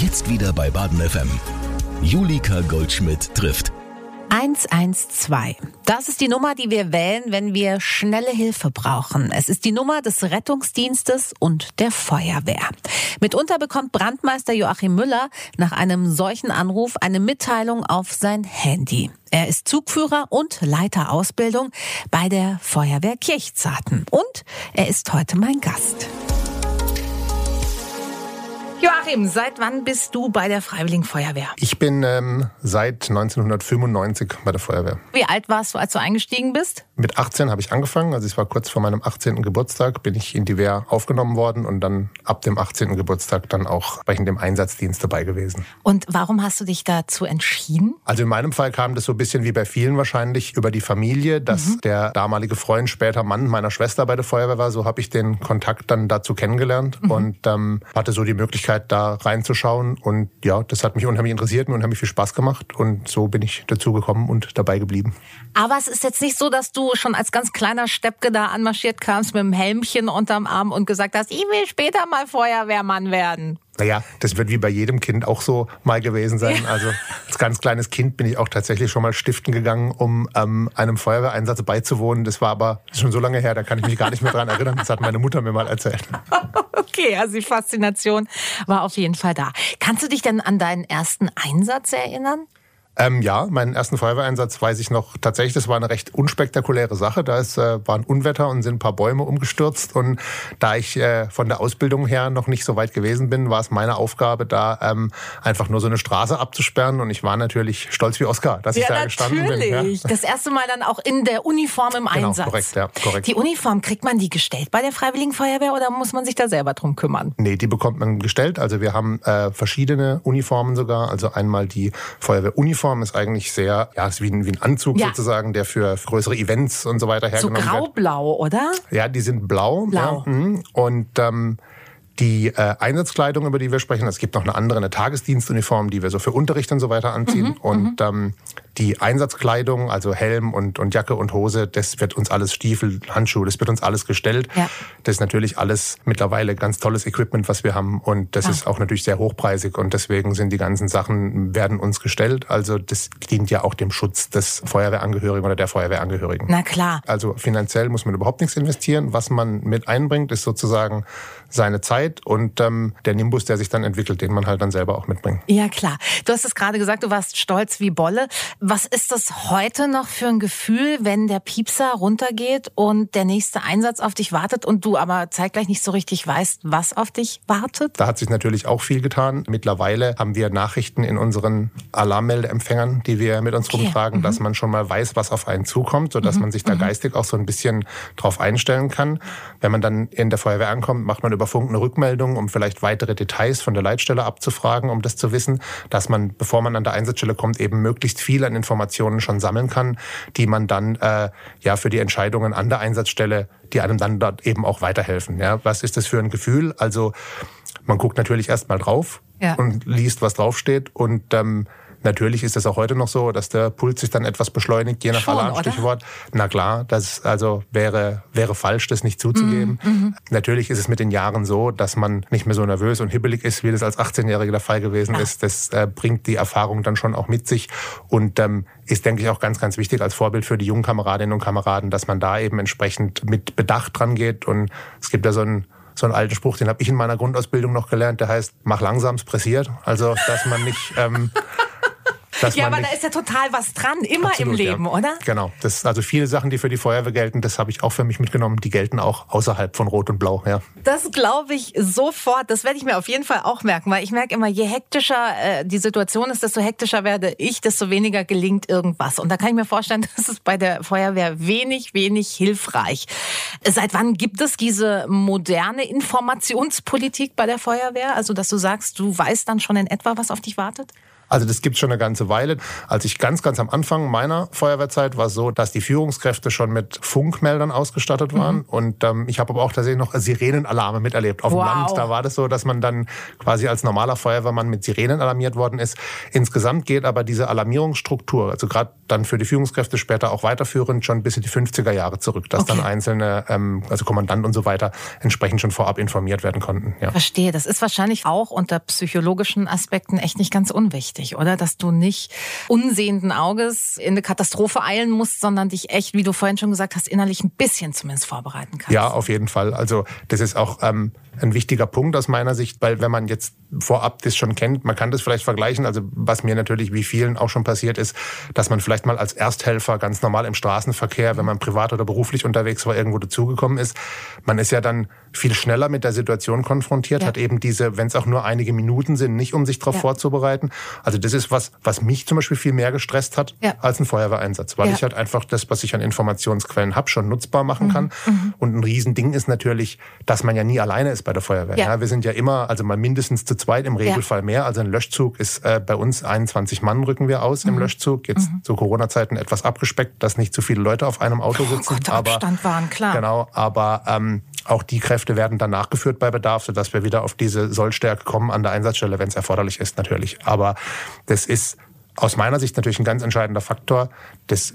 Jetzt wieder bei Baden FM. Julika Goldschmidt trifft. 112. Das ist die Nummer, die wir wählen, wenn wir schnelle Hilfe brauchen. Es ist die Nummer des Rettungsdienstes und der Feuerwehr. Mitunter bekommt Brandmeister Joachim Müller nach einem solchen Anruf eine Mitteilung auf sein Handy. Er ist Zugführer und Leiter Ausbildung bei der Feuerwehr Kirchzarten. Und er ist heute mein Gast. Joachim, seit wann bist du bei der Freiwilligen Feuerwehr? Ich bin ähm, seit 1995 bei der Feuerwehr. Wie alt warst du, als du eingestiegen bist? Mit 18 habe ich angefangen, also es war kurz vor meinem 18. Geburtstag, bin ich in die Wehr aufgenommen worden und dann ab dem 18. Geburtstag dann auch bei dem Einsatzdienst dabei gewesen. Und warum hast du dich dazu entschieden? Also in meinem Fall kam das so ein bisschen wie bei vielen wahrscheinlich über die Familie, dass mhm. der damalige Freund, später Mann meiner Schwester bei der Feuerwehr war. So habe ich den Kontakt dann dazu kennengelernt mhm. und ähm, hatte so die Möglichkeit, Möglichkeit, da reinzuschauen. Und ja, das hat mich unheimlich interessiert, mir unheimlich viel Spaß gemacht. Und so bin ich dazu gekommen und dabei geblieben. Aber es ist jetzt nicht so, dass du schon als ganz kleiner Steppke da anmarschiert kamst mit dem Helmchen unterm Arm und gesagt hast, ich will später mal Feuerwehrmann werden. Naja, das wird wie bei jedem Kind auch so mal gewesen sein. Ja. Also als ganz kleines Kind bin ich auch tatsächlich schon mal stiften gegangen, um ähm, einem Feuerwehreinsatz beizuwohnen. Das war aber schon so lange her, da kann ich mich gar nicht mehr dran erinnern. Das hat meine Mutter mir mal erzählt. Okay, also die Faszination war auf jeden Fall da. Kannst du dich denn an deinen ersten Einsatz erinnern? Ähm, ja, meinen ersten Feuerwehreinsatz weiß ich noch tatsächlich. Das war eine recht unspektakuläre Sache. Da ist, äh, war ein Unwetter und sind ein paar Bäume umgestürzt. Und da ich äh, von der Ausbildung her noch nicht so weit gewesen bin, war es meine Aufgabe, da ähm, einfach nur so eine Straße abzusperren. Und ich war natürlich stolz wie Oscar, dass ja, ich da natürlich. gestanden bin. Ja. Das erste Mal dann auch in der Uniform im genau, Einsatz. Korrekt, ja, korrekt. Die Uniform, kriegt man die gestellt bei der Freiwilligen Feuerwehr oder muss man sich da selber drum kümmern? Nee, die bekommt man gestellt. Also wir haben äh, verschiedene Uniformen sogar. Also einmal die Feuerwehruniform ist eigentlich sehr ja, ist wie ein, wie ein Anzug ja. sozusagen, der für größere Events und so weiter hergenommen so wird. So grau-blau, oder? Ja, die sind blau. Blau. Ja, mhm. und ähm, die äh, Einsatzkleidung, über die wir sprechen, es gibt noch eine andere, eine Tagesdienstuniform, die wir so für Unterricht und so weiter anziehen. Mhm, und mhm. ähm, die Einsatzkleidung, also Helm und, und Jacke und Hose, das wird uns alles Stiefel, Handschuhe, das wird uns alles gestellt. Ja. Das ist natürlich alles mittlerweile ganz tolles Equipment, was wir haben. Und das ja. ist auch natürlich sehr hochpreisig. Und deswegen sind die ganzen Sachen, werden uns gestellt. Also das dient ja auch dem Schutz des Feuerwehrangehörigen oder der Feuerwehrangehörigen. Na klar. Also finanziell muss man überhaupt nichts investieren. Was man mit einbringt, ist sozusagen seine Zeit und ähm, der Nimbus, der sich dann entwickelt, den man halt dann selber auch mitbringt. Ja, klar. Du hast es gerade gesagt, du warst stolz wie Bolle. Was ist das heute noch für ein Gefühl, wenn der Piepser runtergeht und der nächste Einsatz auf dich wartet und du aber zeitgleich nicht so richtig weißt, was auf dich wartet? Da hat sich natürlich auch viel getan. Mittlerweile haben wir Nachrichten in unseren Alarmmeldeempfängern, die wir mit uns okay. rumtragen, mhm. dass man schon mal weiß, was auf einen zukommt, sodass mhm. man sich da mhm. geistig auch so ein bisschen drauf einstellen kann. Wenn man dann in der Feuerwehr ankommt, macht man über Funk eine Rückmeldung, um vielleicht weitere Details von der Leitstelle abzufragen, um das zu wissen, dass man, bevor man an der Einsatzstelle kommt, eben möglichst viel an Informationen schon sammeln kann, die man dann äh, ja für die Entscheidungen an der Einsatzstelle, die einem dann dort eben auch weiterhelfen. Ja, was ist das für ein Gefühl? Also man guckt natürlich erst mal drauf ja. und liest, was draufsteht und ähm, Natürlich ist es auch heute noch so, dass der Puls sich dann etwas beschleunigt, je nach Schon, Alarmstichwort. Oder? Na klar, das also wäre, wäre falsch, das nicht zuzugeben. Mhm, mhm. Natürlich ist es mit den Jahren so, dass man nicht mehr so nervös und hibbelig ist, wie das als 18-Jähriger der Fall gewesen ja. ist. Das äh, bringt die Erfahrung dann schon auch mit sich und ähm, ist, denke ich, auch ganz, ganz wichtig als Vorbild für die jungen Kameradinnen und Kameraden, dass man da eben entsprechend mit Bedacht dran geht. Und es gibt ja so einen so einen alten Spruch, den habe ich in meiner Grundausbildung noch gelernt, der heißt, mach langsam, es pressiert. Also, dass man nicht ähm, ja, aber da ist ja total was dran, immer absolut, im Leben, ja. oder? Genau. Das, also viele Sachen, die für die Feuerwehr gelten, das habe ich auch für mich mitgenommen, die gelten auch außerhalb von Rot und Blau. Ja. Das glaube ich sofort. Das werde ich mir auf jeden Fall auch merken, weil ich merke immer, je hektischer äh, die Situation ist, desto hektischer werde ich, desto weniger gelingt irgendwas. Und da kann ich mir vorstellen, das ist bei der Feuerwehr wenig, wenig hilfreich. Seit wann gibt es diese moderne Informationspolitik bei der Feuerwehr? Also, dass du sagst, du weißt dann schon in etwa, was auf dich wartet? Also das gibt schon eine ganze Weile. Als ich ganz, ganz am Anfang meiner Feuerwehrzeit war es so, dass die Führungskräfte schon mit Funkmeldern ausgestattet waren. Mhm. Und ähm, ich habe aber auch tatsächlich noch Sirenenalarme miterlebt. Auf wow. dem Land, da war das so, dass man dann quasi als normaler Feuerwehrmann mit Sirenen alarmiert worden ist. Insgesamt geht aber diese Alarmierungsstruktur, also gerade dann für die Führungskräfte später auch weiterführend, schon bis in die 50er Jahre zurück, dass okay. dann einzelne, ähm, also Kommandant und so weiter, entsprechend schon vorab informiert werden konnten. Ja. Verstehe. Das ist wahrscheinlich auch unter psychologischen Aspekten echt nicht ganz unwichtig, oder? Dass du nicht unsehenden Auges in eine Katastrophe eilen musst, sondern dich echt, wie du vorhin schon gesagt hast, innerlich ein bisschen zumindest vorbereiten kannst. Ja, auf jeden Fall. Also das ist auch ähm, ein wichtiger Punkt aus meiner Sicht, weil wenn man jetzt vorab das schon kennt, man kann das vielleicht vergleichen. Also was mir natürlich wie vielen auch schon passiert ist, dass man vielleicht mal als Ersthelfer ganz normal im Straßenverkehr, wenn man privat oder beruflich unterwegs war, irgendwo dazugekommen ist. Man ist ja dann viel schneller mit der Situation konfrontiert, ja. hat eben diese, wenn es auch nur einige Minuten sind, nicht um sich darauf ja. vorzubereiten. Also das ist was, was mich zum Beispiel viel mehr gestresst hat ja. als ein Feuerwehreinsatz, weil ich halt einfach das, was ich an Informationsquellen habe, schon nutzbar machen mhm. kann. Mhm. Und ein Riesending ist natürlich, dass man ja nie alleine ist bei der Feuerwehr. Ja. wir sind ja immer, also mal mindestens zu zweit, im Regelfall mehr. Also ein Löschzug ist äh, bei uns 21 Mann rücken wir aus mhm. im Löschzug. Jetzt mhm. zu Corona-Zeiten etwas abgespeckt, dass nicht zu viele Leute auf einem Auto oh sitzen. Oh Gott, aber Abstand waren, klar. Genau, aber ähm, auch die Kräfte werden dann nachgeführt bei Bedarf, sodass wir wieder auf diese Sollstärke kommen an der Einsatzstelle, wenn es erforderlich ist, natürlich. Aber das ist aus meiner Sicht natürlich ein ganz entscheidender Faktor. Das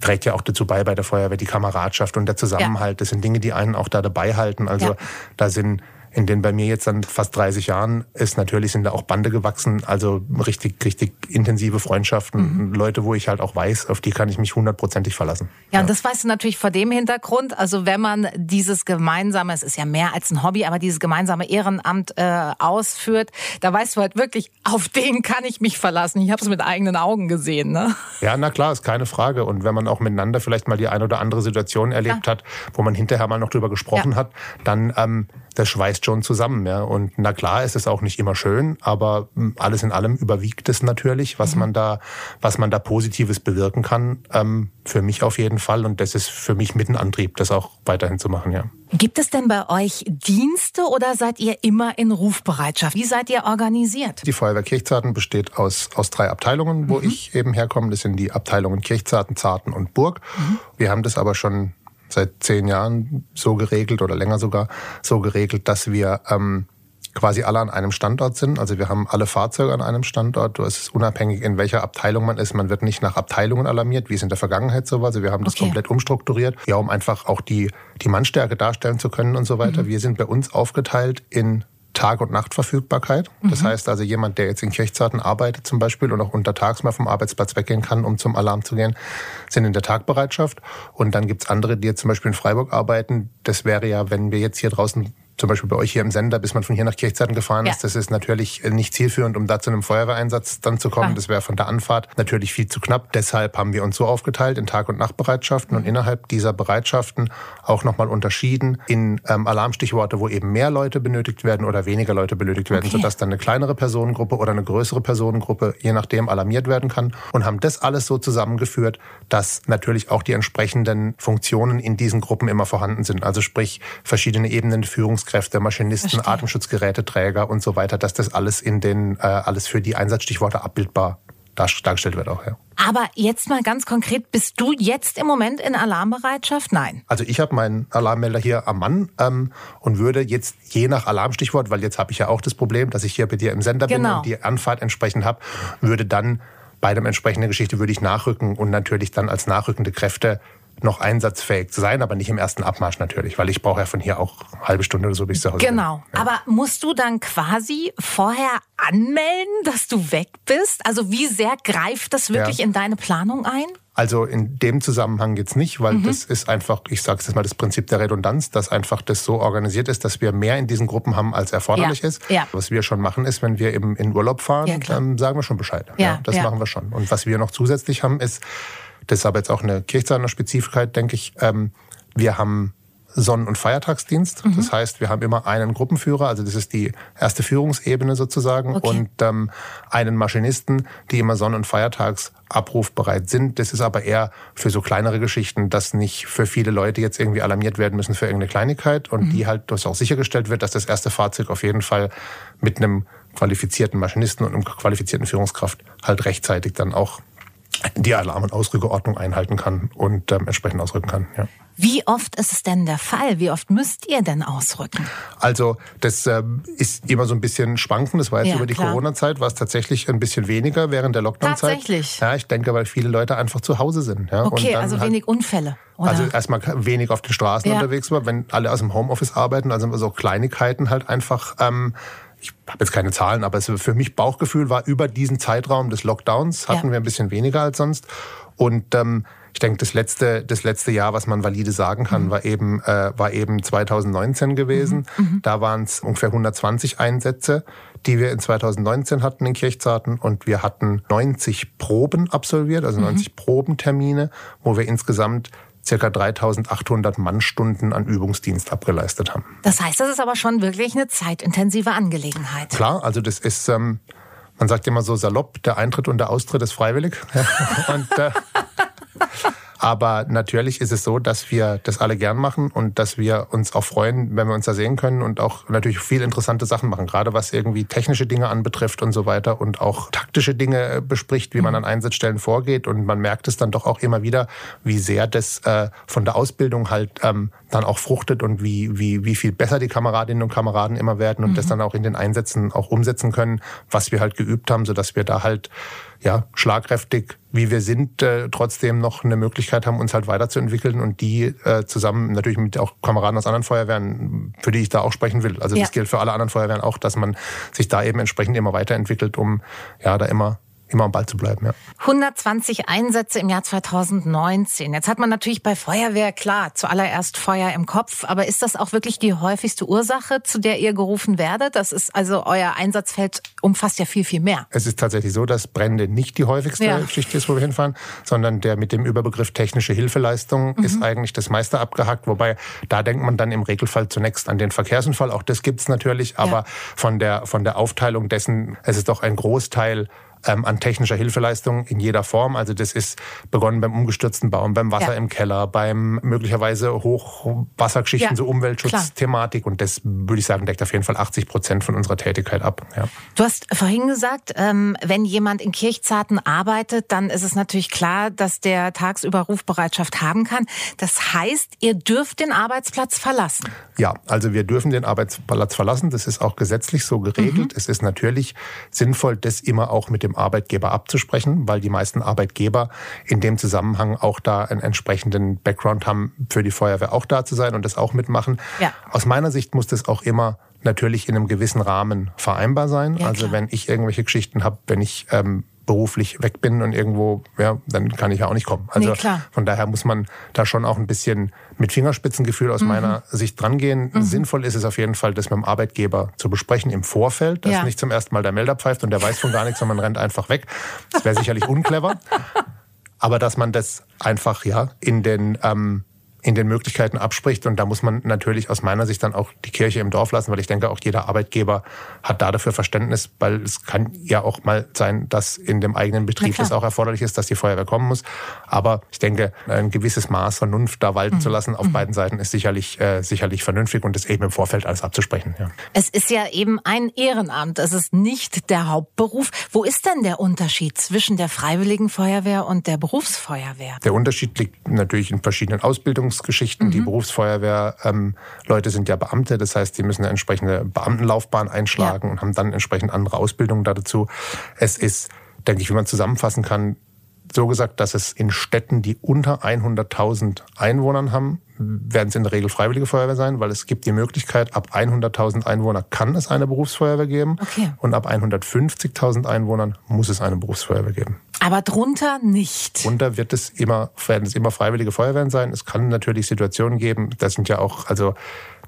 trägt ja auch dazu bei bei der Feuerwehr die Kameradschaft und der Zusammenhalt. Ja. Das sind Dinge, die einen auch da dabei halten. Also ja. da sind in den bei mir jetzt dann fast 30 Jahren ist natürlich sind da auch Bande gewachsen, also richtig, richtig intensive Freundschaften, mhm. Leute, wo ich halt auch weiß, auf die kann ich mich hundertprozentig verlassen. Ja, ja, und das weißt du natürlich vor dem Hintergrund, also wenn man dieses gemeinsame, es ist ja mehr als ein Hobby, aber dieses gemeinsame Ehrenamt äh, ausführt, da weißt du halt wirklich, auf den kann ich mich verlassen. Ich habe es mit eigenen Augen gesehen. Ne? Ja, na klar, ist keine Frage. Und wenn man auch miteinander vielleicht mal die eine oder andere Situation erlebt ja. hat, wo man hinterher mal noch drüber gesprochen ja. hat, dann ähm, das schweißt schon zusammen. Ja. Und na klar ist es auch nicht immer schön, aber hm, alles in allem überwiegt es natürlich, was mhm. man da, was man da Positives bewirken kann. Ähm, für mich auf jeden Fall. Und das ist für mich mit ein Antrieb, das auch weiterhin zu machen, ja. Gibt es denn bei euch Dienste oder seid ihr immer in Rufbereitschaft? Wie seid ihr organisiert? Die Feuerwehr Kirchzarten besteht aus, aus drei Abteilungen, wo mhm. ich eben herkomme. Das sind die Abteilungen Kirchzarten, Zarten und Burg. Mhm. Wir haben das aber schon seit zehn Jahren so geregelt oder länger sogar so geregelt, dass wir ähm, quasi alle an einem Standort sind. Also wir haben alle Fahrzeuge an einem Standort. Es ist unabhängig, in welcher Abteilung man ist. Man wird nicht nach Abteilungen alarmiert, wie es in der Vergangenheit so war. Also wir haben das okay. komplett umstrukturiert, ja, um einfach auch die, die Mannstärke darstellen zu können und so weiter. Mhm. Wir sind bei uns aufgeteilt in Tag- und Nachtverfügbarkeit. Das mhm. heißt also, jemand, der jetzt in Kirchzarten arbeitet zum Beispiel und auch untertags mal vom Arbeitsplatz weggehen kann, um zum Alarm zu gehen, sind in der Tagbereitschaft. Und dann gibt's andere, die jetzt zum Beispiel in Freiburg arbeiten. Das wäre ja, wenn wir jetzt hier draußen zum Beispiel bei euch hier im Sender, bis man von hier nach Kirchzeiten gefahren ja. ist, das ist natürlich nicht zielführend, um da zu einem Feuerwehreinsatz dann zu kommen. Ja. Das wäre von der Anfahrt natürlich viel zu knapp. Deshalb haben wir uns so aufgeteilt in Tag- und Nachtbereitschaften und innerhalb dieser Bereitschaften auch nochmal unterschieden in ähm, Alarmstichworte, wo eben mehr Leute benötigt werden oder weniger Leute benötigt werden, okay. sodass dann eine kleinere Personengruppe oder eine größere Personengruppe, je nachdem, alarmiert werden kann und haben das alles so zusammengeführt, dass natürlich auch die entsprechenden Funktionen in diesen Gruppen immer vorhanden sind. Also sprich verschiedene Ebenen Führungs Rettungskräfte, Maschinisten, Verstehe. Atemschutzgeräteträger und so weiter, dass das alles in den äh, alles für die Einsatzstichworte abbildbar dargestellt wird auch, ja. Aber jetzt mal ganz konkret, bist du jetzt im Moment in Alarmbereitschaft? Nein. Also ich habe meinen Alarmmelder hier am Mann ähm, und würde jetzt je nach Alarmstichwort, weil jetzt habe ich ja auch das Problem, dass ich hier bei dir im Sender genau. bin und die Anfahrt entsprechend habe, würde dann bei der entsprechenden Geschichte würde ich nachrücken und natürlich dann als nachrückende Kräfte noch einsatzfähig zu sein, aber nicht im ersten Abmarsch natürlich, weil ich brauche ja von hier auch eine halbe Stunde oder so bis zu Hause. Genau. Ja. Aber musst du dann quasi vorher anmelden, dass du weg bist? Also wie sehr greift das wirklich ja. in deine Planung ein? Also in dem Zusammenhang jetzt nicht, weil mhm. das ist einfach, ich sage es jetzt mal, das Prinzip der Redundanz, dass einfach das so organisiert ist, dass wir mehr in diesen Gruppen haben, als erforderlich ja. ist. Ja. Was wir schon machen, ist, wenn wir eben in Urlaub fahren, ja, dann sagen wir schon Bescheid. Ja, das machen wir schon. Und was wir noch zusätzlich haben, ist, das ist aber jetzt auch eine Kirchzahner Spezifik, denke ich. Ähm, wir haben Sonnen- und Feiertagsdienst. Mhm. Das heißt, wir haben immer einen Gruppenführer, also das ist die erste Führungsebene sozusagen, okay. und ähm, einen Maschinisten, die immer Sonnen- und Feiertags abrufbereit sind. Das ist aber eher für so kleinere Geschichten, dass nicht für viele Leute jetzt irgendwie alarmiert werden müssen für irgendeine Kleinigkeit und mhm. die halt, dass auch sichergestellt wird, dass das erste Fahrzeug auf jeden Fall mit einem qualifizierten Maschinisten und einer qualifizierten Führungskraft halt rechtzeitig dann auch die Alarm- und Ausrückeordnung einhalten kann und ähm, entsprechend ausrücken kann. Ja. Wie oft ist es denn der Fall? Wie oft müsst ihr denn ausrücken? Also das äh, ist immer so ein bisschen schwanken. Das war jetzt ja, über die Corona-Zeit, war es tatsächlich ein bisschen weniger während der Lockdown-Zeit. Tatsächlich? Ja, ich denke, weil viele Leute einfach zu Hause sind. Ja, okay, also halt, wenig Unfälle. Oder? Also erstmal wenig auf den Straßen ja. unterwegs war, wenn alle aus dem Homeoffice arbeiten, also so Kleinigkeiten halt einfach... Ähm, ich habe jetzt keine Zahlen, aber es für mich Bauchgefühl war über diesen Zeitraum des Lockdowns hatten ja. wir ein bisschen weniger als sonst. Und ähm, ich denke, das letzte, das letzte Jahr, was man valide sagen kann, mhm. war eben äh, war eben 2019 gewesen. Mhm. mhm. Da waren es ungefähr 120 Einsätze, die wir in 2019 hatten in Kirchzarten und wir hatten 90 Proben absolviert, also 90 mhm. Probentermine, wo wir insgesamt circa 3800 Mannstunden an Übungsdienst abgeleistet haben. Das heißt, das ist aber schon wirklich eine zeitintensive Angelegenheit. Klar, also das ist, ähm, man sagt immer so salopp, der Eintritt und der Austritt ist freiwillig. und, äh, aber natürlich ist es so, dass wir das alle gern machen und dass wir uns auch freuen, wenn wir uns da sehen können und auch natürlich viel interessante Sachen machen, gerade was irgendwie technische Dinge anbetrifft und so weiter und auch taktische Dinge äh, bespricht, wie man an Einsatzstellen vorgeht. Und man merkt es dann doch auch immer wieder, wie sehr das äh, von der Ausbildung halt ähm, dann auch fruchtet und wie, wie, wie viel besser die Kameradinnen und Kameraden immer werden und mhm. das dann auch in den Einsätzen auch umsetzen können, was wir halt geübt haben, sodass wir da halt ja, schlagkräftig, wie wir sind, äh, trotzdem noch eine Möglichkeit haben, uns halt weiterzuentwickeln und die äh, zusammen natürlich mit auch Kameraden aus anderen Feuerwehren, für die ich da auch sprechen will. Also ja. das gilt für alle anderen Feuerwehren auch, dass man sich da eben entsprechend immer weiterentwickelt, um ja da immer immer am Ball zu bleiben. Ja. 120 Einsätze im Jahr 2019. Jetzt hat man natürlich bei Feuerwehr, klar, zuallererst Feuer im Kopf, aber ist das auch wirklich die häufigste Ursache, zu der ihr gerufen werdet? Das ist also euer Einsatzfeld umfasst ja viel, viel mehr. Es ist tatsächlich so, dass Brände nicht die häufigste ja. Geschichte ist, wo wir hinfahren, sondern der mit dem Überbegriff technische Hilfeleistung mhm. ist eigentlich das meiste abgehackt, wobei da denkt man dann im Regelfall zunächst an den Verkehrsunfall, auch das gibt's natürlich, aber ja. von der von der Aufteilung dessen, es ist doch ein Großteil ähm, an technischer Hilfeleistung in jeder Form. Also das ist begonnen beim umgestürzten Baum, beim Wasser ja. im Keller, beim möglicherweise Hochwassergeschichten, ja, so Umweltschutzthematik. Und das würde ich sagen, deckt auf jeden Fall 80 Prozent von unserer Tätigkeit ab. Ja. Du hast vorhin gesagt, ähm, wenn jemand in Kirchzarten arbeitet, dann ist es natürlich klar, dass der tagsüber Rufbereitschaft haben kann. Das heißt, ihr dürft den Arbeitsplatz verlassen. Ja, also wir dürfen den Arbeitsplatz verlassen. Das ist auch gesetzlich so geregelt. Mhm. Es ist natürlich sinnvoll, das immer auch mit dem Arbeitgeber abzusprechen, weil die meisten Arbeitgeber in dem Zusammenhang auch da einen entsprechenden Background haben, für die Feuerwehr auch da zu sein und das auch mitmachen. Ja. Aus meiner Sicht muss das auch immer natürlich in einem gewissen Rahmen vereinbar sein. Ja, also wenn ich irgendwelche Geschichten habe, wenn ich ähm, beruflich weg bin und irgendwo, ja, dann kann ich ja auch nicht kommen. Also nee, von daher muss man da schon auch ein bisschen mit Fingerspitzengefühl aus mhm. meiner Sicht drangehen. Mhm. Sinnvoll ist es auf jeden Fall, das mit dem Arbeitgeber zu besprechen im Vorfeld, dass ja. nicht zum ersten Mal der Melder pfeift und der weiß von gar nichts, sondern man rennt einfach weg. Das wäre sicherlich unclever. Aber dass man das einfach ja in den ähm, in den Möglichkeiten abspricht. Und da muss man natürlich aus meiner Sicht dann auch die Kirche im Dorf lassen, weil ich denke, auch jeder Arbeitgeber hat da dafür Verständnis, weil es kann ja auch mal sein, dass in dem eigenen Betrieb es auch erforderlich ist, dass die Feuerwehr kommen muss. Aber ich denke, ein gewisses Maß Vernunft da walten mhm. zu lassen auf mhm. beiden Seiten ist sicherlich, äh, sicherlich vernünftig und das eben im Vorfeld alles abzusprechen. Ja. Es ist ja eben ein Ehrenamt. Es ist nicht der Hauptberuf. Wo ist denn der Unterschied zwischen der Freiwilligen Feuerwehr und der Berufsfeuerwehr? Der Unterschied liegt natürlich in verschiedenen Ausbildungen Ausbildungsgeschichten. Mhm. Die Berufsfeuerwehr-Leute ähm, sind ja Beamte, das heißt, die müssen eine entsprechende Beamtenlaufbahn einschlagen ja. und haben dann entsprechend andere Ausbildungen dazu. Es ist, denke ich, wie man zusammenfassen kann, so gesagt, dass es in Städten, die unter 100.000 Einwohnern haben, werden es in der Regel freiwillige Feuerwehr sein, weil es gibt die Möglichkeit, ab 100.000 Einwohner kann es eine Berufsfeuerwehr geben okay. und ab 150.000 Einwohnern muss es eine Berufsfeuerwehr geben. Aber drunter nicht. Drunter wird es immer, werden es immer freiwillige Feuerwehren sein. Es kann natürlich Situationen geben, das sind ja auch, also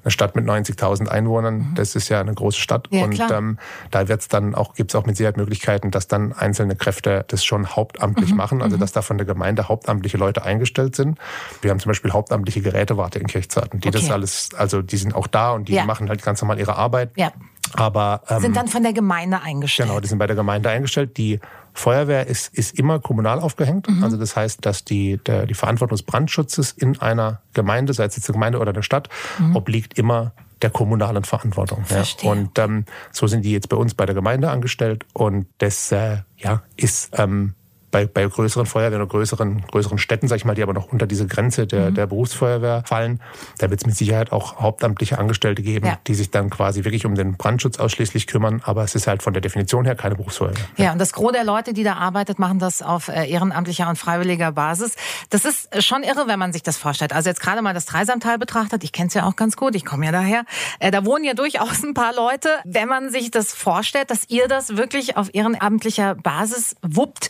eine Stadt mit 90.000 Einwohnern, mhm. das ist ja eine große Stadt. Ja, und ähm, da wird's dann auch, gibt's auch mit Sicherheit Möglichkeiten, dass dann einzelne Kräfte das schon hauptamtlich mhm. machen, also mhm. dass da von der Gemeinde hauptamtliche Leute eingestellt sind. Wir haben zum Beispiel hauptamtliche Gerätewarte in Kirchzarten, die okay. das alles, also die sind auch da und die ja. machen halt ganz normal ihre Arbeit. Ja. Aber ähm, sind dann von der Gemeinde eingestellt. Genau, die sind bei der Gemeinde eingestellt. Die Feuerwehr ist, ist immer kommunal aufgehängt. Mhm. Also das heißt, dass die, der, die Verantwortung des Brandschutzes in einer Gemeinde, sei es jetzt eine Gemeinde oder eine Stadt, mhm. obliegt immer der kommunalen Verantwortung. Verstehe. Ja. Und ähm, so sind die jetzt bei uns bei der Gemeinde angestellt und das äh, ja, ist ähm, bei, bei größeren Feuerwehren oder größeren, größeren Städten, sag ich mal, die aber noch unter diese Grenze der, mhm. der Berufsfeuerwehr fallen, da wird es mit Sicherheit auch hauptamtliche Angestellte geben, ja. die sich dann quasi wirklich um den Brandschutz ausschließlich kümmern. Aber es ist halt von der Definition her keine Berufsfeuerwehr. Ja, und das Gros der Leute, die da arbeitet, machen das auf äh, ehrenamtlicher und freiwilliger Basis. Das ist schon irre, wenn man sich das vorstellt. Also jetzt gerade mal das Dreisamtal betrachtet, ich kenne es ja auch ganz gut, ich komme ja daher. Äh, da wohnen ja durchaus ein paar Leute. Wenn man sich das vorstellt, dass ihr das wirklich auf ehrenamtlicher Basis wuppt,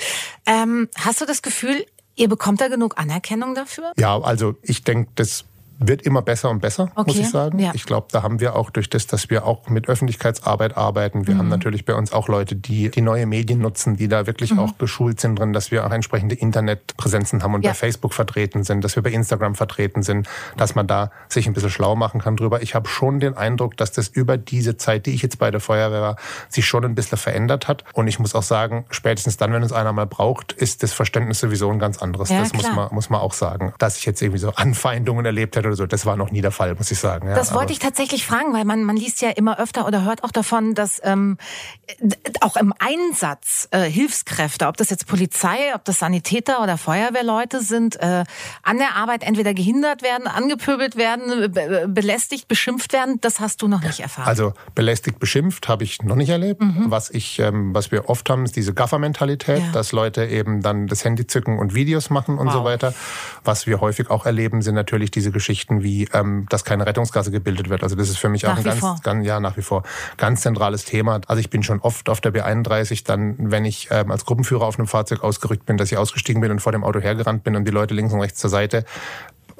ähm, hast du das Gefühl, ihr bekommt da genug Anerkennung dafür? Ja, also ich denke, das wird immer besser und besser, okay. muss ich sagen. Ja. Ich glaube, da haben wir auch durch das, dass wir auch mit Öffentlichkeitsarbeit arbeiten. Wir mhm. haben natürlich bei uns auch Leute, die die neue Medien nutzen, die da wirklich mhm. auch geschult sind drin, dass wir auch entsprechende Internetpräsenzen haben und ja. bei Facebook vertreten sind, dass wir bei Instagram vertreten sind, dass man da sich ein bisschen schlau machen kann drüber. Ich habe schon den Eindruck, dass das über diese Zeit, die ich jetzt bei der Feuerwehr war, sich schon ein bisschen verändert hat. Und ich muss auch sagen, spätestens dann, wenn es einer mal braucht, ist das Verständnis sowieso ein ganz anderes. Ja, das muss man, muss man auch sagen. Dass ich jetzt irgendwie so Anfeindungen erlebt hätte oder so. Das war noch nie der Fall, muss ich sagen. Ja, das wollte ich tatsächlich fragen, weil man, man liest ja immer öfter oder hört auch davon, dass ähm, auch im Einsatz äh, Hilfskräfte, ob das jetzt Polizei, ob das Sanitäter oder Feuerwehrleute sind, äh, an der Arbeit entweder gehindert werden, angepöbelt werden, be belästigt, beschimpft werden. Das hast du noch nicht erfahren. Also belästigt, beschimpft habe ich noch nicht erlebt. Mhm. Was ich, ähm, was wir oft haben, ist diese Gaffer-Mentalität, ja. dass Leute eben dann das Handy zücken und Videos machen und wow. so weiter. Was wir häufig auch erleben, sind natürlich diese Geschichten wie ähm, dass keine Rettungsgasse gebildet wird. Also das ist für mich nach auch ein ganz, ganz, ja, nach wie vor ganz zentrales Thema. Also ich bin schon oft auf der B31 dann, wenn ich ähm, als Gruppenführer auf einem Fahrzeug ausgerückt bin, dass ich ausgestiegen bin und vor dem Auto hergerannt bin und die Leute links und rechts zur Seite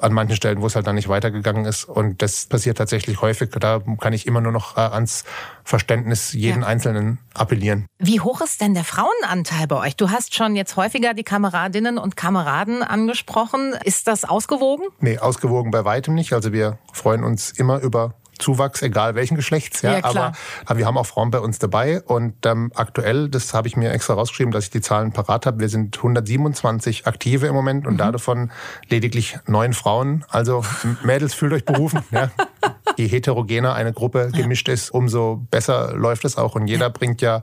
an manchen Stellen, wo es halt dann nicht weitergegangen ist. Und das passiert tatsächlich häufig. Da kann ich immer nur noch äh, ans Verständnis jeden ja. Einzelnen appellieren. Wie hoch ist denn der Frauenanteil bei euch? Du hast schon jetzt häufiger die Kameradinnen und Kameraden angesprochen. Ist das ausgewogen? Nee, ausgewogen bei weitem nicht. Also wir freuen uns immer über Zuwachs, egal welchen Geschlechts. Ja, ja aber, aber, wir haben auch Frauen bei uns dabei. Und ähm, aktuell, das habe ich mir extra rausgeschrieben, dass ich die Zahlen parat habe, wir sind 127 Aktive im Moment und mhm. davon lediglich neun Frauen. Also Mädels, fühlt euch berufen. ja. Je heterogener eine Gruppe gemischt ist, umso besser läuft es auch. Und jeder bringt ja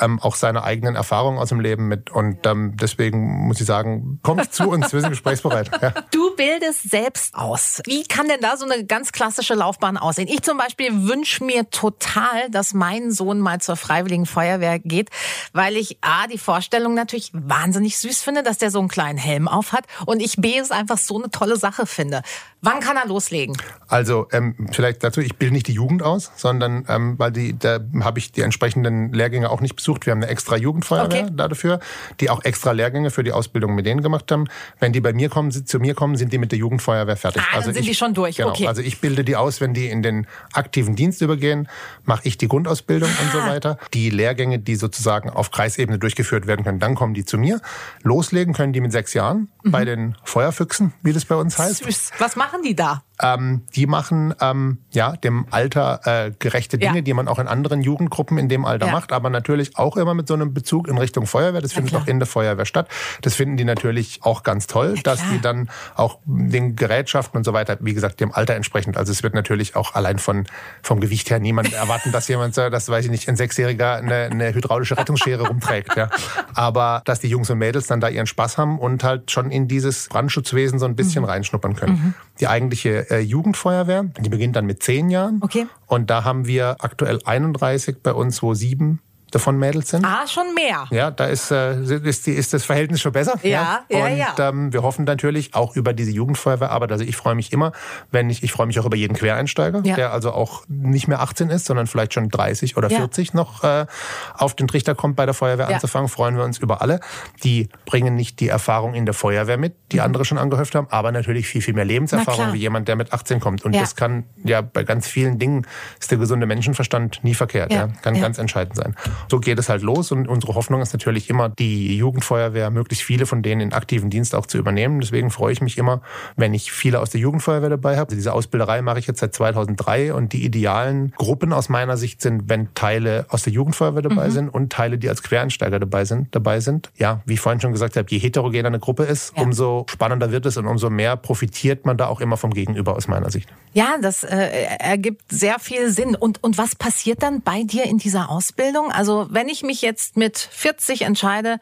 ähm, auch seine eigenen Erfahrungen aus dem Leben mit. Und ähm, deswegen muss ich sagen, kommt zu uns, wir sind gesprächsbereit. Ja. Du bildest selbst aus. Wie kann denn da so eine ganz klassische Laufbahn aussehen? Ich zum Beispiel wünsche mir total, dass mein Sohn mal zur Freiwilligen Feuerwehr geht, weil ich A, die Vorstellung natürlich wahnsinnig süß finde, dass der so einen kleinen Helm auf hat und ich B, es einfach so eine tolle Sache finde. Wann kann er loslegen? Also ähm, vielleicht dazu, ich bilde nicht die Jugend aus, sondern ähm, weil die, da habe ich die entsprechenden Lehrgänge auch nicht besucht. Wir haben eine extra Jugendfeuerwehr okay. dafür, die auch extra Lehrgänge für die Ausbildung mit denen gemacht haben. Wenn die bei mir kommen, zu mir kommen, sind die mit der Jugendfeuerwehr fertig. Ah, also dann sind ich, die schon durch. Genau, okay. Also ich bilde die aus, wenn die in den aktiven Dienst übergehen, mache ich die Grundausbildung ah. und so ah. weiter. Die Lehrgänge, die sozusagen auf Kreisebene durchgeführt werden können, dann kommen die zu mir. Loslegen können die mit sechs Jahren mhm. bei den Feuerfüchsen, wie das bei uns heißt. Süß. Was machen die da? Ähm, die machen ähm, ja dem Alter äh, gerechte Dinge, ja. die man auch in anderen Jugendgruppen in dem Alter ja. macht, aber natürlich auch immer mit so einem Bezug in Richtung Feuerwehr. Das findet auch in der Feuerwehr statt. Das finden die natürlich auch ganz toll, dass die dann auch den Gerätschaften und so weiter, wie gesagt, dem Alter entsprechend. Also es wird natürlich auch allein von vom Gewicht her niemand erwarten, dass jemand, das weiß ich nicht, ein Sechsjähriger eine, eine hydraulische Rettungsschere rumträgt. Ja. Aber dass die Jungs und Mädels dann da ihren Spaß haben und halt schon in dieses Brandschutzwesen so ein bisschen mhm. reinschnuppern können. Mhm. Die eigentliche äh, Jugendfeuerwehr, die beginnt dann mit zehn Jahren. Okay. Und da haben wir aktuell 31 bei uns, wo sieben davon Mädels sind. Ah, schon mehr. Ja, da ist, äh, ist, die, ist das Verhältnis schon besser. Ja, ja, Und ja. Ähm, wir hoffen natürlich auch über diese Jugendfeuerwehrarbeit. Also ich freue mich immer, wenn ich, ich freue mich auch über jeden Quereinsteiger, ja. der also auch nicht mehr 18 ist, sondern vielleicht schon 30 oder 40 ja. noch äh, auf den Trichter kommt, bei der Feuerwehr ja. anzufangen. Freuen wir uns über alle. Die bringen nicht die Erfahrung in der Feuerwehr mit, die mhm. andere schon angehäuft haben, aber natürlich viel, viel mehr Lebenserfahrung wie jemand, der mit 18 kommt. Und das kann ja bei ganz vielen Dingen ist der gesunde Menschenverstand nie verkehrt. Ja. Kann ganz entscheidend sein. So geht es halt los und unsere Hoffnung ist natürlich immer, die Jugendfeuerwehr, möglichst viele von denen in aktiven Dienst auch zu übernehmen. Deswegen freue ich mich immer, wenn ich viele aus der Jugendfeuerwehr dabei habe. Diese Ausbilderei mache ich jetzt seit 2003 und die idealen Gruppen aus meiner Sicht sind, wenn Teile aus der Jugendfeuerwehr dabei mhm. sind und Teile, die als Quereinsteiger dabei sind, dabei sind. Ja, wie ich vorhin schon gesagt habe, je heterogener eine Gruppe ist, ja. umso spannender wird es und umso mehr profitiert man da auch immer vom Gegenüber aus meiner Sicht. Ja, das äh, ergibt sehr viel Sinn. Und, und was passiert dann bei dir in dieser Ausbildung? Also wenn ich mich jetzt mit 40 entscheide,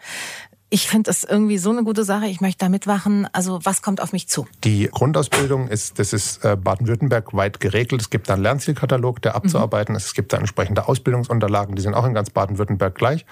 ich finde das irgendwie so eine gute Sache. Ich möchte da mitmachen. Also was kommt auf mich zu? Die Grundausbildung ist, das ist äh, Baden-Württemberg weit geregelt. Es gibt da einen Lernzielkatalog, der abzuarbeiten ist. Es gibt da entsprechende Ausbildungsunterlagen, die sind auch in ganz Baden-Württemberg gleich.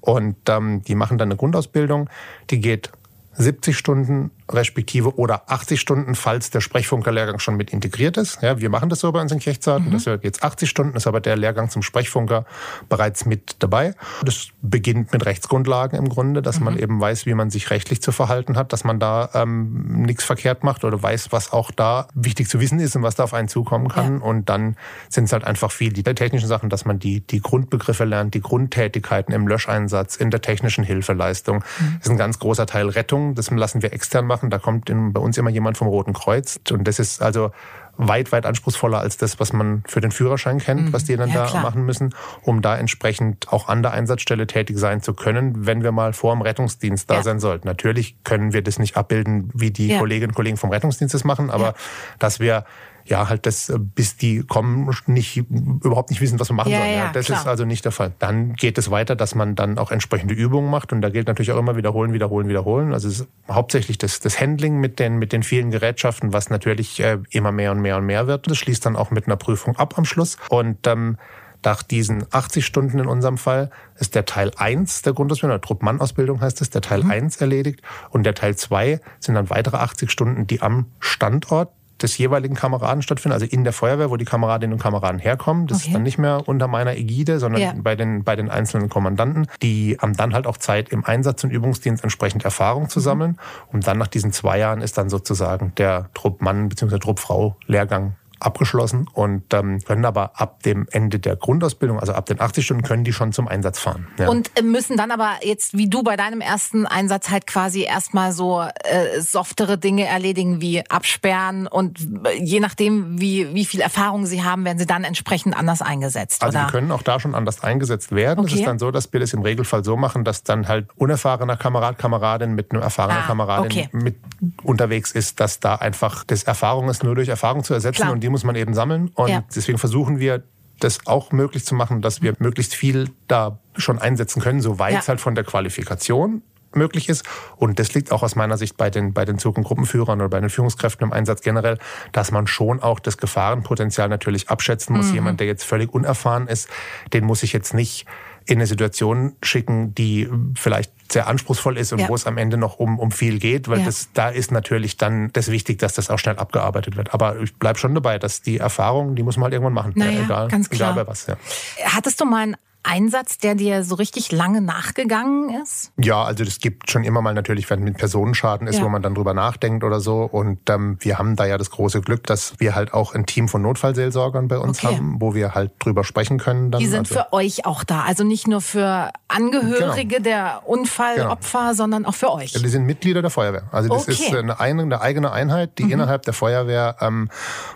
Und ähm, die machen dann eine Grundausbildung, die geht 70 Stunden respektive oder 80 Stunden, falls der Sprechfunkerlehrgang schon mit integriert ist. Ja, wir machen das so bei uns in Kirchzarten. Mhm. Das wird jetzt 80 Stunden, ist aber der Lehrgang zum Sprechfunker bereits mit dabei. Das beginnt mit Rechtsgrundlagen im Grunde, dass mhm. man eben weiß, wie man sich rechtlich zu verhalten hat, dass man da ähm, nichts verkehrt macht oder weiß, was auch da wichtig zu wissen ist und was da auf einen zukommen kann. Ja. Und dann sind es halt einfach viel die technischen Sachen, dass man die, die Grundbegriffe lernt, die Grundtätigkeiten im Löscheinsatz, in der technischen Hilfeleistung. Mhm. Das ist ein ganz großer Teil Rettung. Das lassen wir extern machen machen. Da kommt in, bei uns immer jemand vom Roten Kreuz. Und das ist also weit, weit anspruchsvoller als das, was man für den Führerschein kennt, mhm. was die dann ja, da klar. machen müssen, um da entsprechend auch an der Einsatzstelle tätig sein zu können, wenn wir mal vor dem Rettungsdienst da ja. sein sollten. Natürlich können wir das nicht abbilden, wie die ja. Kolleginnen und Kollegen vom Rettungsdienst das machen, aber dass wir ja, halt das, äh, bis die kommen, nicht, überhaupt nicht wissen, was wir machen ja, sollen. Ja, das klar. ist also nicht der Fall. Dann geht es weiter, dass man dann auch entsprechende Übungen macht und da gilt natürlich auch immer wiederholen, wiederholen, wiederholen. Also es ist hauptsächlich das, das Handling mit den, mit den vielen Gerätschaften, was natürlich äh, immer mehr und mehr und mehr wird. Das schließt dann auch mit einer Prüfung ab am Schluss und ähm, nach diesen 80 Stunden in unserem Fall ist der Teil 1 der Grundausbildung, oder Truppmann-Ausbildung heißt es, der Teil mhm. 1 erledigt. Und der Teil 2 sind dann weitere 80 Stunden, die am Standort des jeweiligen Kameraden stattfinden, also in der Feuerwehr, wo die Kameradinnen und Kameraden herkommen. Das okay. ist dann nicht mehr unter meiner Ägide, sondern ja. bei, den, bei den einzelnen Kommandanten. Die haben dann halt auch Zeit, im Einsatz- und Übungsdienst entsprechend Erfahrung zu mhm. sammeln. Und dann nach diesen zwei Jahren ist dann sozusagen der Truppmann bzw. Truppfrau-Lehrgang abgeschlossen und ähm, können aber ab dem Ende der Grundausbildung, also ab den 80 Stunden, können die schon zum Einsatz fahren. Ja. Und äh, müssen dann aber jetzt, wie du bei deinem ersten Einsatz halt quasi erstmal so äh, softere Dinge erledigen wie absperren und äh, je nachdem, wie, wie viel Erfahrung sie haben, werden sie dann entsprechend anders eingesetzt. Also oder? die können auch da schon anders eingesetzt werden. Es ist dann so, dass wir das im Regelfall so machen, dass dann halt unerfahrener Kamerad, Kameradin mit einem erfahrenen ah, Kameradin okay. mit unterwegs ist, dass da einfach das Erfahrung ist, nur durch Erfahrung zu ersetzen Klar. und die muss man eben sammeln. Und ja. deswegen versuchen wir, das auch möglich zu machen, dass wir möglichst viel da schon einsetzen können, soweit es halt von der Qualifikation möglich ist. Und das liegt auch aus meiner Sicht bei den, bei den Zug- und Gruppenführern oder bei den Führungskräften im Einsatz generell, dass man schon auch das Gefahrenpotenzial natürlich abschätzen muss. Mhm. Jemand, der jetzt völlig unerfahren ist, den muss ich jetzt nicht in eine Situation schicken, die vielleicht sehr anspruchsvoll ist und ja. wo es am Ende noch um, um viel geht, weil ja. das, da ist natürlich dann das wichtig, dass das auch schnell abgearbeitet wird. Aber ich bleibe schon dabei, dass die Erfahrung, die muss man halt irgendwann machen. Naja, egal, ganz klar. egal bei was. Ja. Hattest du mal einen Einsatz, der dir so richtig lange nachgegangen ist? Ja, also es gibt schon immer mal natürlich, wenn mit Personenschaden ist, ja. wo man dann drüber nachdenkt oder so. Und ähm, wir haben da ja das große Glück, dass wir halt auch ein Team von Notfallseelsorgern bei uns okay. haben, wo wir halt drüber sprechen können. Dann. Die sind also, für euch auch da, also nicht nur für Angehörige genau. der Unfallopfer, genau. sondern auch für euch. Ja, die sind Mitglieder der Feuerwehr. Also das okay. ist eine, eine eigene Einheit, die mhm. innerhalb der Feuerwehr ähm,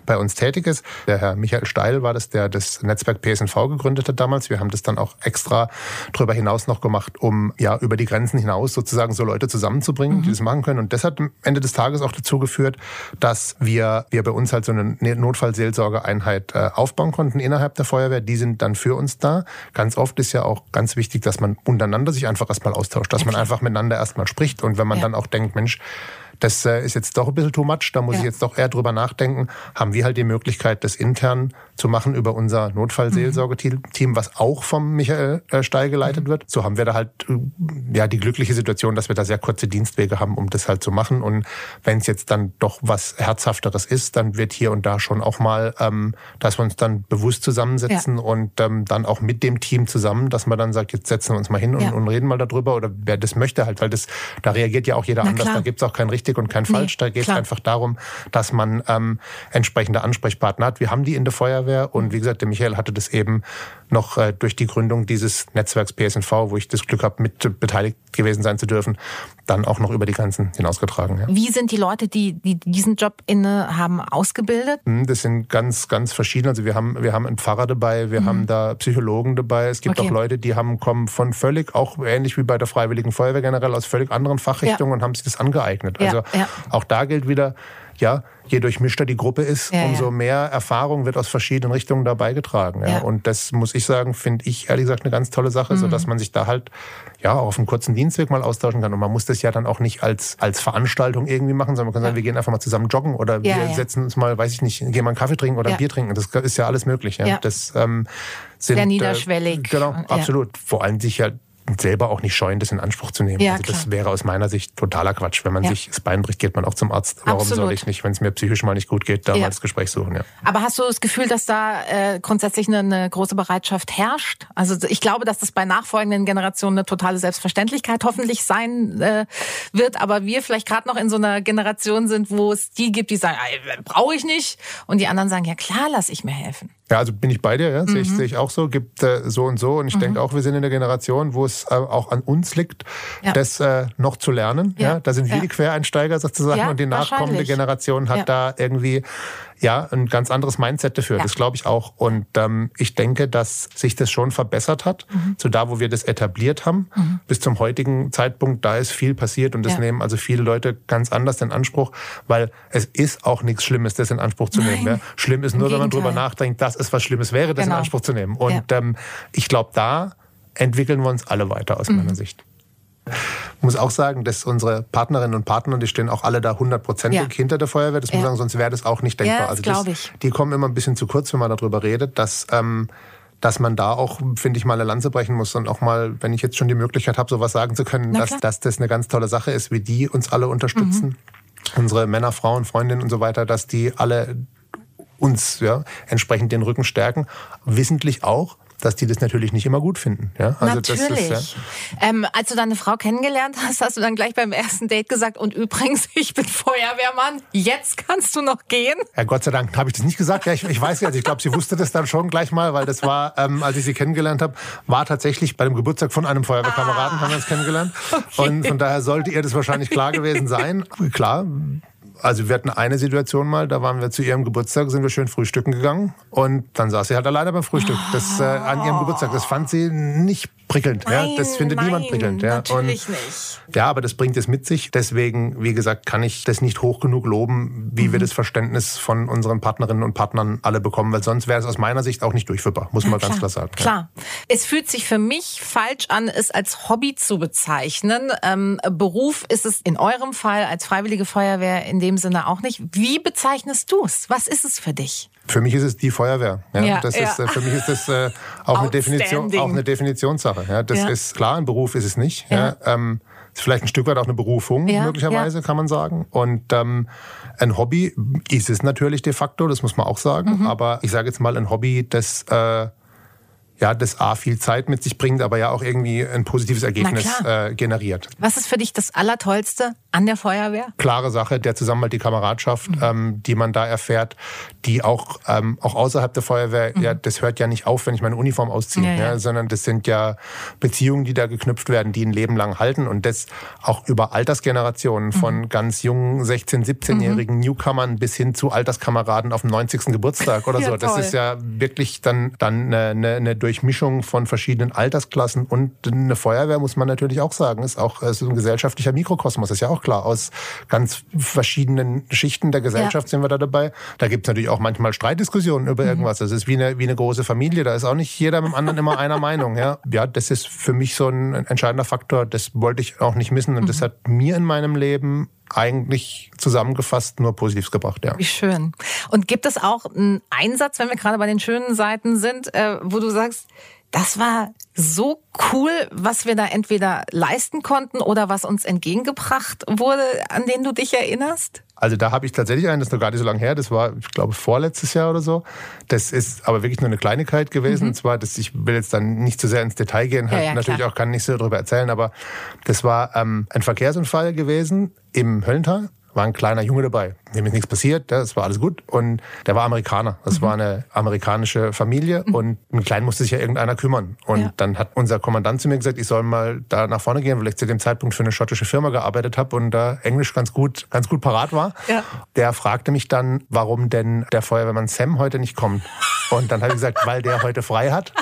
bei uns tätig ist. Der Herr Michael Steil war das, der das Netzwerk PSNV gegründet hat damals. Wir haben das dann dann auch extra darüber hinaus noch gemacht, um ja über die Grenzen hinaus sozusagen so Leute zusammenzubringen, mhm. die das machen können. Und das hat am Ende des Tages auch dazu geführt, dass wir, wir bei uns halt so eine Notfallseelsorgeeinheit äh, aufbauen konnten innerhalb der Feuerwehr. Die sind dann für uns da. Ganz oft ist ja auch ganz wichtig, dass man untereinander sich einfach erstmal austauscht, dass okay. man einfach miteinander erstmal spricht. Und wenn man ja. dann auch denkt, Mensch, das äh, ist jetzt doch ein bisschen too much, da muss ja. ich jetzt doch eher drüber nachdenken, haben wir halt die Möglichkeit, das intern zu machen über unser Notfallseelsorgeteam, was auch vom Michael äh, Steil geleitet mhm. wird. So haben wir da halt äh, ja die glückliche Situation, dass wir da sehr kurze Dienstwege haben, um das halt zu machen. Und wenn es jetzt dann doch was Herzhafteres ist, dann wird hier und da schon auch mal, ähm, dass wir uns dann bewusst zusammensetzen ja. und ähm, dann auch mit dem Team zusammen, dass man dann sagt, jetzt setzen wir uns mal hin und, ja. und reden mal darüber oder wer das möchte halt, weil das, da reagiert ja auch jeder Na anders. Klar. Da gibt es auch kein richtig richtig und kein falsch. Nee, da geht es einfach darum, dass man ähm, entsprechende Ansprechpartner hat. Wir haben die in der Feuerwehr und wie gesagt, der Michael hatte das eben noch äh, durch die Gründung dieses Netzwerks PSNV, wo ich das Glück habe, mit beteiligt gewesen sein zu dürfen, dann auch noch über die Grenzen hinausgetragen. Ja. Wie sind die Leute, die, die diesen Job inne haben, ausgebildet? Hm, das sind ganz, ganz verschiedene. Also wir haben, wir haben einen Pfarrer dabei, wir mhm. haben da Psychologen dabei. Es gibt okay. auch Leute, die haben, kommen von völlig, auch ähnlich wie bei der Freiwilligen Feuerwehr generell, aus völlig anderen Fachrichtungen ja. und haben sich das angeeignet. Also ja, auch da gilt wieder, ja, je durchmischter die Gruppe ist, ja, umso mehr Erfahrung wird aus verschiedenen Richtungen dabei getragen. Ja. Und das muss ich sagen, finde ich ehrlich gesagt eine ganz tolle Sache, mhm. so dass man sich da halt ja auch auf einem kurzen Dienstweg mal austauschen kann. Und man muss das ja dann auch nicht als, als Veranstaltung irgendwie machen, sondern man kann sagen, wir gehen einfach mal zusammen joggen oder wir setzen uns mal, weiß ich nicht, gehen mal einen Kaffee trinken oder ein Bier trinken. Das ist ja alles möglich. Ja. Das ähm, sind, Sehr niederschwellig. Äh, genau, absolut. Vor allem sich ja selber auch nicht scheuen, das in Anspruch zu nehmen. Ja, also das wäre aus meiner Sicht totaler Quatsch. Wenn man ja. sich das Bein bricht, geht man auch zum Arzt. Warum Absolut. soll ich nicht, wenn es mir psychisch mal nicht gut geht, da ja. mal das Gespräch suchen? Ja. Aber hast du das Gefühl, dass da äh, grundsätzlich eine, eine, große Bereitschaft herrscht? Also ich glaube, dass das bei nachfolgenden Generationen eine totale Selbstverständlichkeit hoffentlich sein äh, wird. Aber wir vielleicht gerade noch in so einer Generation sind, wo es die gibt, die sagen, brauche ich nicht. Und die anderen sagen, ja klar, lass ich mir helfen. Ja, also bin ich bei dir, ja? Mhm. sehe ich, seh ich auch so, gibt äh, so und so. Und ich mhm. denke auch, wir sind in der Generation, wo es äh, auch an uns liegt, ja. das äh, noch zu lernen. Ja. ja? Da sind wir die Quereinsteiger sozusagen und die nachkommende Generation hat da irgendwie ja, ein ganz anderes Mindset dafür. Das glaube ich auch. Und ähm, ich denke, dass sich das schon verbessert hat. Mhm. Zu da, wo wir das etabliert haben, mhm. bis zum heutigen Zeitpunkt, da ist viel passiert und das nehmen also viele Leute ganz anders in Anspruch, weil es ist auch nichts Schlimmes, das in Anspruch zu Nein. nehmen. Schlimm ist nur, wenn man drüber nachdenkt, dass es was Schlimmes wäre, das genau. in Anspruch zu nehmen. Und ähm, ich glaube, da entwickeln wir uns alle weiter aus mhm. meiner Sicht. Ich muss auch sagen, dass unsere Partnerinnen und Partner, die stehen auch alle da hundertprozentig ja. hinter der Feuerwehr. Das muss ich sagen, sonst wäre das auch nicht denkbar. Ja, das also das, die kommen immer ein bisschen zu kurz, wenn man darüber redet, dass ähm, dass man da auch, finde ich, mal eine Lanze brechen muss und auch mal, wenn ich jetzt schon die Möglichkeit habe, sowas sagen zu können, dass, dass das eine ganz tolle Sache ist, wie die uns alle unterstützen. Mhm. Unsere Männer, Frauen, Freundinnen und so weiter, dass die alle uns ja, entsprechend den Rücken stärken. Wissentlich auch, dass die das natürlich nicht immer gut finden. Ja? Also natürlich. Das ist, ja. ähm, als du deine Frau kennengelernt hast, hast du dann gleich beim ersten Date gesagt, und übrigens, ich bin Feuerwehrmann, jetzt kannst du noch gehen? Ja, Gott sei Dank habe ich das nicht gesagt. Ja, ich, ich weiß ja, also ich glaube, sie wusste das dann schon gleich mal, weil das war, ähm, als ich sie kennengelernt habe, war tatsächlich bei dem Geburtstag von einem Feuerwehrkameraden, ah. haben wir uns kennengelernt. Okay. Und von daher sollte ihr das wahrscheinlich klar gewesen sein. Klar, also wir hatten eine Situation mal, da waren wir zu ihrem Geburtstag, sind wir schön frühstücken gegangen und dann saß sie halt alleine beim Frühstück. Das äh, an ihrem Geburtstag. Das fand sie nicht prickelnd. Nein, ja? Das findet nein, niemand prickelnd. Ja? Natürlich und, nicht. Ja, aber das bringt es mit sich. Deswegen, wie gesagt, kann ich das nicht hoch genug loben, wie mhm. wir das Verständnis von unseren Partnerinnen und Partnern alle bekommen, weil sonst wäre es aus meiner Sicht auch nicht durchführbar, muss man ja, ganz klar sagen. Klar. Ja. Es fühlt sich für mich falsch an, es als Hobby zu bezeichnen. Ähm, Beruf ist es in eurem Fall als Freiwillige Feuerwehr in dem Sinne auch nicht. Wie bezeichnest du es? Was ist es für dich? Für mich ist es die Feuerwehr. Ja, ja das ja. Ist, äh, für mich ist das äh, auch, eine Definition, auch eine Definitionssache. Ja, das ja. ist klar, ein Beruf ist es nicht. Ja. Ähm, ist vielleicht ein Stück weit auch eine Berufung, möglicherweise, kann man sagen. Und ähm, ein Hobby ist es natürlich de facto, das muss man auch sagen. Mhm. Aber ich sage jetzt mal ein Hobby, das äh, ja, das A viel Zeit mit sich bringt, aber ja auch irgendwie ein positives Ergebnis äh, generiert. Was ist für dich das Allertollste an der Feuerwehr? Klare Sache, der Zusammenhalt, die Kameradschaft, mhm. ähm, die man da erfährt, die auch, ähm, auch außerhalb der Feuerwehr, mhm. ja, das hört ja nicht auf, wenn ich meine Uniform ausziehe, ja, ja. Ja, sondern das sind ja Beziehungen, die da geknüpft werden, die ein Leben lang halten und das auch über Altersgenerationen mhm. von ganz jungen 16-, 17-jährigen mhm. Newcomern bis hin zu Alterskameraden auf dem 90. Geburtstag oder so. Das ist ja wirklich dann, dann eine, eine Durchmischung von verschiedenen Altersklassen und eine Feuerwehr, muss man natürlich auch sagen, ist auch ist ein gesellschaftlicher Mikrokosmos, ist ja auch klar. Aus ganz verschiedenen Schichten der Gesellschaft ja. sind wir da dabei. Da gibt es natürlich auch manchmal Streitdiskussionen über mhm. irgendwas. Das ist wie eine, wie eine große Familie. Da ist auch nicht jeder mit dem anderen immer einer Meinung. Ja? ja, das ist für mich so ein entscheidender Faktor. Das wollte ich auch nicht missen. Und mhm. das hat mir in meinem Leben eigentlich zusammengefasst nur Positives gebracht, ja. Wie schön. Und gibt es auch einen Einsatz, wenn wir gerade bei den schönen Seiten sind, äh, wo du sagst, das war so cool, was wir da entweder leisten konnten oder was uns entgegengebracht wurde, an den du dich erinnerst? Also da habe ich tatsächlich einen, das ist noch gar nicht so lange her, das war, ich glaube, vorletztes Jahr oder so. Das ist aber wirklich nur eine Kleinigkeit gewesen. Mhm. Und zwar, dass ich will jetzt dann nicht zu sehr ins Detail gehen, ja, ja, natürlich klar. auch kann nicht so darüber erzählen, aber das war ähm, ein Verkehrsunfall gewesen im Höllental war ein kleiner Junge dabei. Dem ist nichts passiert, das war alles gut. Und der war Amerikaner. Das mhm. war eine amerikanische Familie mhm. und mit Kleinen musste sich ja irgendeiner kümmern. Und ja. dann hat unser Kommandant zu mir gesagt, ich soll mal da nach vorne gehen, weil ich zu dem Zeitpunkt für eine schottische Firma gearbeitet habe und da Englisch ganz gut, ganz gut parat war. Ja. Der fragte mich dann, warum denn der Feuerwehrmann Sam heute nicht kommt. Und dann habe ich gesagt, weil der heute frei hat.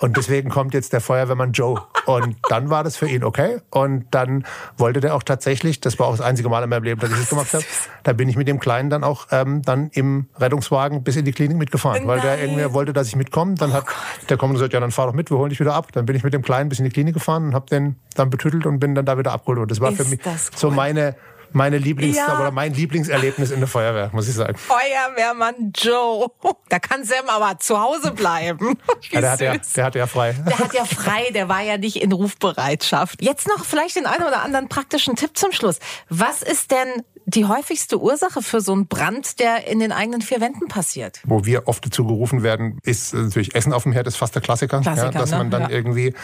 Und deswegen kommt jetzt der Feuerwehrmann Joe. Und dann war das für ihn okay. Und dann wollte der auch tatsächlich, das war auch das einzige Mal in meinem Leben, dass ich das gemacht habe, da bin ich mit dem Kleinen dann auch ähm, dann im Rettungswagen bis in die Klinik mitgefahren. Nein. Weil der irgendwie wollte, dass ich mitkomme. Dann oh hat Gott. der Kommandant gesagt, ja, dann fahr doch mit, wir holen dich wieder ab. Dann bin ich mit dem Kleinen bis in die Klinik gefahren und habe den dann betüttelt und bin dann da wieder abgeholt. Und das war Ist für mich cool. so meine meine Lieblings ja. oder mein Lieblingserlebnis in der Feuerwehr, muss ich sagen. Feuerwehrmann Joe. Da kann Sam aber zu Hause bleiben. Ja, der, hat ja, der hat ja frei. Der hat ja frei, der war ja nicht in Rufbereitschaft. Jetzt noch vielleicht den einen oder anderen praktischen Tipp zum Schluss. Was ist denn die häufigste Ursache für so einen Brand, der in den eigenen vier Wänden passiert? Wo wir oft dazu gerufen werden, ist natürlich Essen auf dem Herd, ist fast der Klassiker. Klassiker ja, dass ne? man dann ja. irgendwie,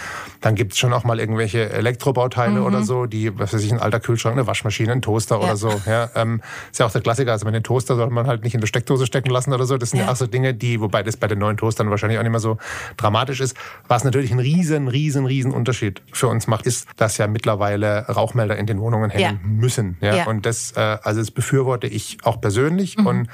dann gibt es schon auch mal irgendwelche Elektrobauteile mhm. oder so, die, was weiß ich, ein alter Kühlschrank, eine Waschmaschine, ein Toaster ja. oder so. Ja, ähm, ist ja auch der Klassiker. Also den Toaster soll man halt nicht in der Steckdose stecken lassen oder so. Das sind ja, auch so Dinge, die, wobei das bei den neuen Toastern wahrscheinlich auch nicht mehr so dramatisch ist. Was natürlich einen riesen, riesen, riesen Unterschied für uns macht, ist, dass ja mittlerweile Rauchmelder in den Wohnungen hängen müssen. Ja, Und das, äh, also das befürworte ich auch persönlich mhm. und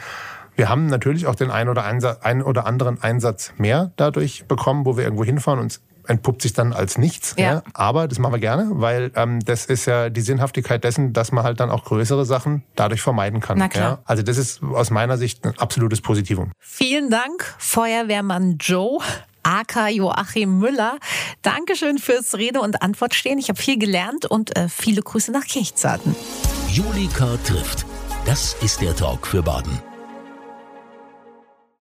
wir haben natürlich auch den einen oder, Einsatz, einen oder anderen Einsatz mehr dadurch bekommen, wo wir irgendwo hinfahren und entpuppt sich dann als nichts. Ja. ja. Aber das machen wir gerne, weil ähm, das ist ja die Sinnhaftigkeit dessen, dass man halt dann auch größere Sachen dadurch vermeiden kann. Na klar. Ja. Also das ist aus meiner Sicht ein absolutes Positivum. Vielen Dank, Feuerwehrmann Joe. AK Joachim Müller. Dankeschön fürs Rede und Antwort stehen. Ich habe viel gelernt und äh, viele Grüße nach Kirchzarten. Julika trifft. Das ist der Talk für Baden.